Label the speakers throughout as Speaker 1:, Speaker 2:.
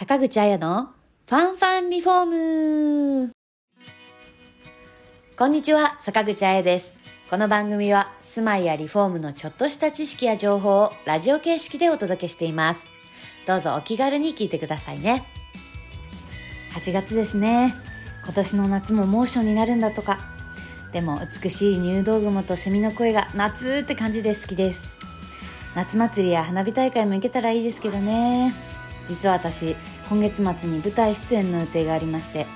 Speaker 1: 坂口彩のファンファンリフォームこんにちは、坂口彩です。この番組は住まいやリフォームのちょっとした知識や情報をラジオ形式でお届けしています。どうぞお気軽に聞いてくださいね。8月ですね。今年の夏も猛暑になるんだとか。でも美しい入道雲とセミの声が夏って感じで好きです。夏祭りや花火大会も行けたらいいですけどね。実は私今月末に舞台出演の予定がありまして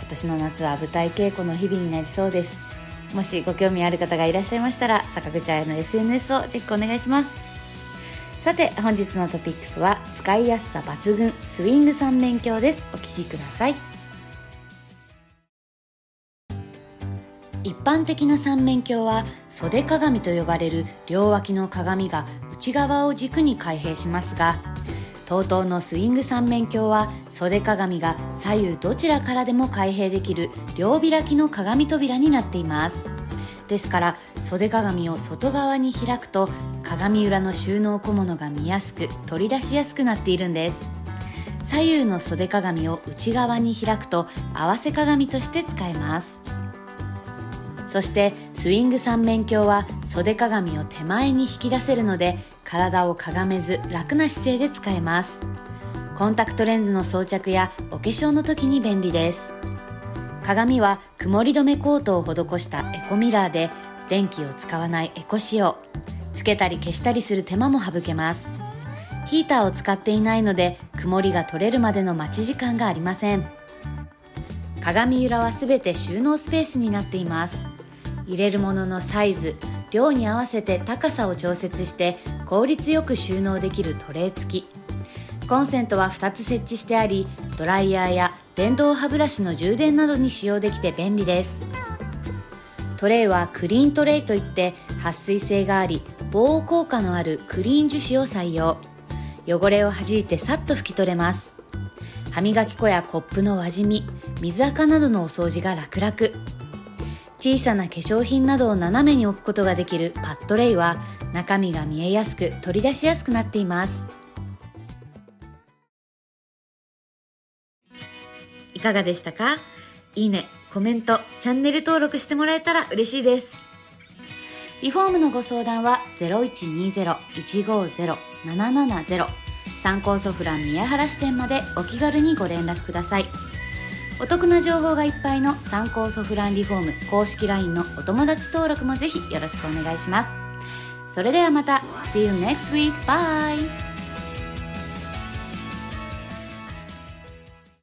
Speaker 1: 今年の夏は舞台稽古の日々になりそうです。もしご興味ある方がいらっしゃいましたら坂口彩の SNS をチェックお願いします。さて本日のトピックスは使いやすさ抜群スイング三面鏡です。お聞きください。一般的な三面鏡は袖鏡と呼ばれる両脇の鏡が内側を軸に開閉しますが TOTO のスイング三面鏡は袖鏡が左右どちらからでも開閉できる両開きの鏡扉になっています。ですから袖鏡を外側に開くと鏡裏の収納小物が見やすく取り出しやすくなっているんです。左右の袖鏡を内側に開くと合わせ鏡として使えます。そしてスイング三面鏡は袖鏡を手前に引き出せるので体をかがめず楽な姿勢で使えます。コンタクトレンズの装着やお化粧の時に便利です。鏡は曇り止めコートを施したエコミラーで電気を使わないエコ仕様。つけたり消したりする手間も省けます。ヒーターを使っていないので曇りが取れるまでの待ち時間がありません。鏡裏はすべて収納スペースになっています。入れるもののサイズ量に合わせて高さを調節して効率よく収納できるトレー付き。コンセントは2つ設置してありドライヤーや電動歯ブラシの充電などに使用できて便利です。トレイはクリーントレイといって撥水性があり防音効果のあるクリーン樹脂を採用。汚れを弾いてさっと拭き取れます。歯磨き粉やコップの輪染み水垢などのお掃除が楽々。小さな化粧品などを斜めに置くことができるパッドレイは中身が見えやすく取り出しやすくなっています。いかがでしたか？いいね、コメント、チャンネル登録してもらえたら嬉しいです。リフォームのご相談は0120-150-770参考ソフラン宮原支店までお気軽にご連絡ください。お得な情報がいっぱいの参考ソフランリフォーム公式 LINE のお友達登録もぜひよろしくお願いします。それではまた。See you next week. Bye!